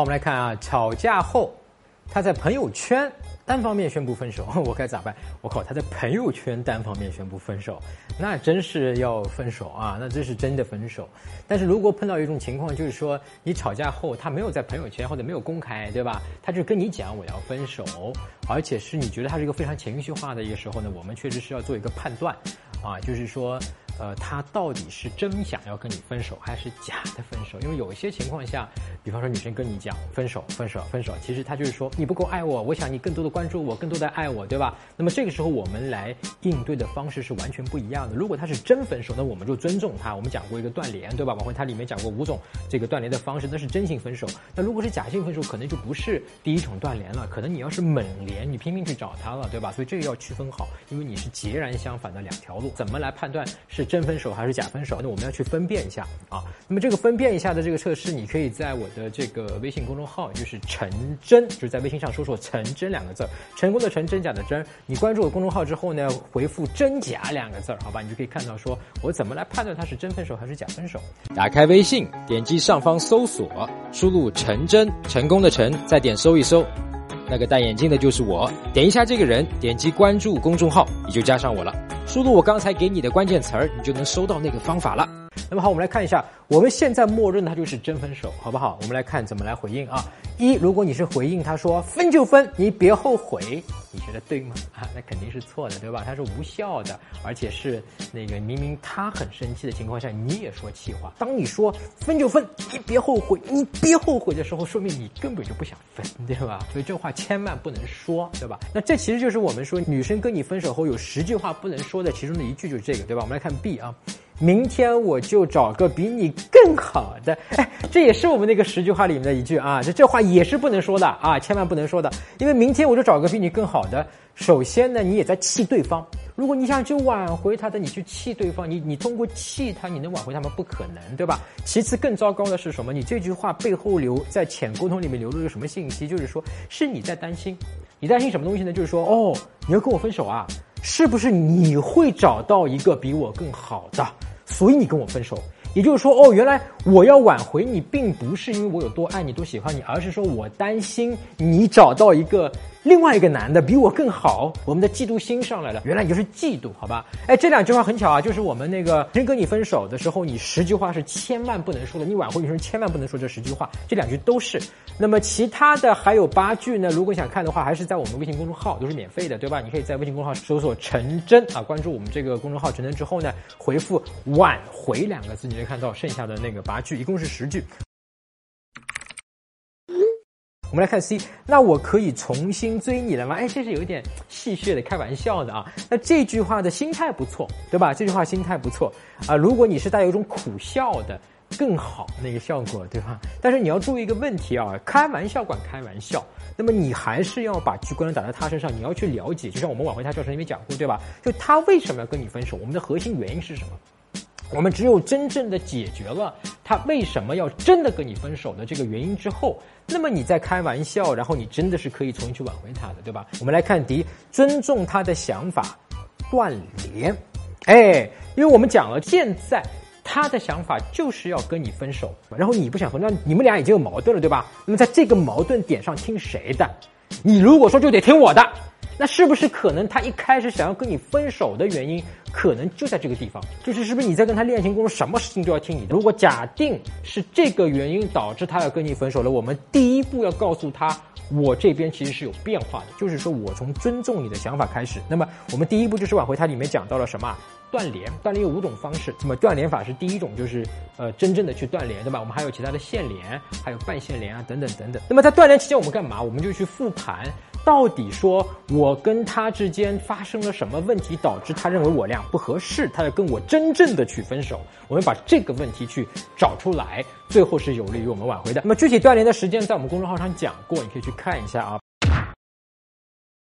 好，我们来看啊，吵架后，他在朋友圈单方面宣布分手，我该咋办？我靠，他在朋友圈单方面宣布分手，那真是要分手啊！那这是真的分手。但是如果碰到一种情况，就是说你吵架后，他没有在朋友圈或者没有公开，对吧？他就跟你讲我要分手，而且是你觉得他是一个非常情绪化的一个时候呢，我们确实是要做一个判断，啊，就是说。呃，他到底是真想要跟你分手，还是假的分手？因为有一些情况下，比方说女生跟你讲分手、分手、分手，其实她就是说你不够爱我，我想你更多的关注我，更多的爱我，对吧？那么这个时候我们来应对的方式是完全不一样的。如果他是真分手，那我们就尊重他。我们讲过一个断联，对吧？往回它里面讲过五种这个断联的方式，那是真性分手。那如果是假性分手，可能就不是第一种断联了，可能你要是猛联，你拼命去找他了，对吧？所以这个要区分好，因为你是截然相反的两条路，怎么来判断是？真分手还是假分手？那我们要去分辨一下啊。那么这个分辨一下的这个测试，你可以在我的这个微信公众号，就是陈真，就是在微信上搜索“陈真”两个字成功的成，真假的真。你关注我公众号之后呢，回复“真假”两个字好吧，你就可以看到说我怎么来判断他是真分手还是假分手。打开微信，点击上方搜索，输入“陈真”，成功的陈，再点搜一搜。那个戴眼镜的就是我，点一下这个人，点击关注公众号，你就加上我了。输入我刚才给你的关键词儿，你就能收到那个方法了。那么好，我们来看一下，我们现在默认它就是真分手，好不好？我们来看怎么来回应啊。一，如果你是回应他说分就分，你别后悔，你觉得对吗？啊，那肯定是错的，对吧？它是无效的，而且是那个明明他很生气的情况下，你也说气话。当你说分就分，你别后悔，你别后悔的时候，说明你根本就不想分，对吧？所以这话千万不能说，对吧？那这其实就是我们说女生跟你分手后有十句话不能说的其中的一句就是这个，对吧？我们来看 B 啊。明天我就找个比你更好的，哎，这也是我们那个十句话里面的一句啊，这这话也是不能说的啊，千万不能说的，因为明天我就找个比你更好的。首先呢，你也在气对方，如果你想去挽回他的，你去气对方，你你通过气他，你能挽回他吗？不可能，对吧？其次，更糟糕的是什么？你这句话背后留在浅沟通里面流露了什么信息？就是说，是你在担心，你担心什么东西呢？就是说，哦，你要跟我分手啊？是不是你会找到一个比我更好的？所以你跟我分手，也就是说，哦，原来我要挽回你，并不是因为我有多爱你、多喜欢你，而是说我担心你找到一个。另外一个男的比我更好，我们的嫉妒心上来了。原来你就是嫉妒，好吧？哎，这两句话很巧啊，就是我们那个人跟你分手的时候，你十句话是千万不能说的，你挽回女生千万不能说这十句话，这两句都是。那么其他的还有八句呢？如果想看的话，还是在我们微信公众号，都是免费的，对吧？你可以在微信公众号搜索“陈真”啊，关注我们这个公众号“陈真”之后呢，回复“挽回”两个字，就看到剩下的那个八句，一共是十句。我们来看 C，那我可以重新追你了吗？哎，这是有点戏谑的，开玩笑的啊。那这句话的心态不错，对吧？这句话心态不错啊。如果你是带有一种苦笑的，更好那个效果，对吧？但是你要注意一个问题啊，开玩笑管开玩笑，那么你还是要把聚光灯打在他身上，你要去了解，就像我们挽回他教程里面讲过，对吧？就他为什么要跟你分手？我们的核心原因是什么？我们只有真正的解决了他为什么要真的跟你分手的这个原因之后，那么你在开玩笑，然后你真的是可以重新去挽回他的，对吧？我们来看第一，尊重他的想法，断联。哎，因为我们讲了，现在他的想法就是要跟你分手，然后你不想分，那你们俩已经有矛盾了，对吧？那么在这个矛盾点上听谁的？你如果说就得听我的。那是不是可能他一开始想要跟你分手的原因，可能就在这个地方？就是是不是你在跟他恋情过程中，什么事情都要听你的？如果假定是这个原因导致他要跟你分手了，我们第一步要告诉他，我这边其实是有变化的，就是说我从尊重你的想法开始。那么我们第一步就是挽回，它里面讲到了什么？断联，断联有五种方式。那么断联法是第一种，就是呃真正的去断联，对吧？我们还有其他的线联，还有半线联啊，等等等等。那么在断联期间，我们干嘛？我们就去复盘。到底说我跟他之间发生了什么问题，导致他认为我俩不合适，他要跟我真正的去分手？我们把这个问题去找出来，最后是有利于我们挽回的。那么具体断联的时间在我们公众号上讲过，你可以去看一下啊。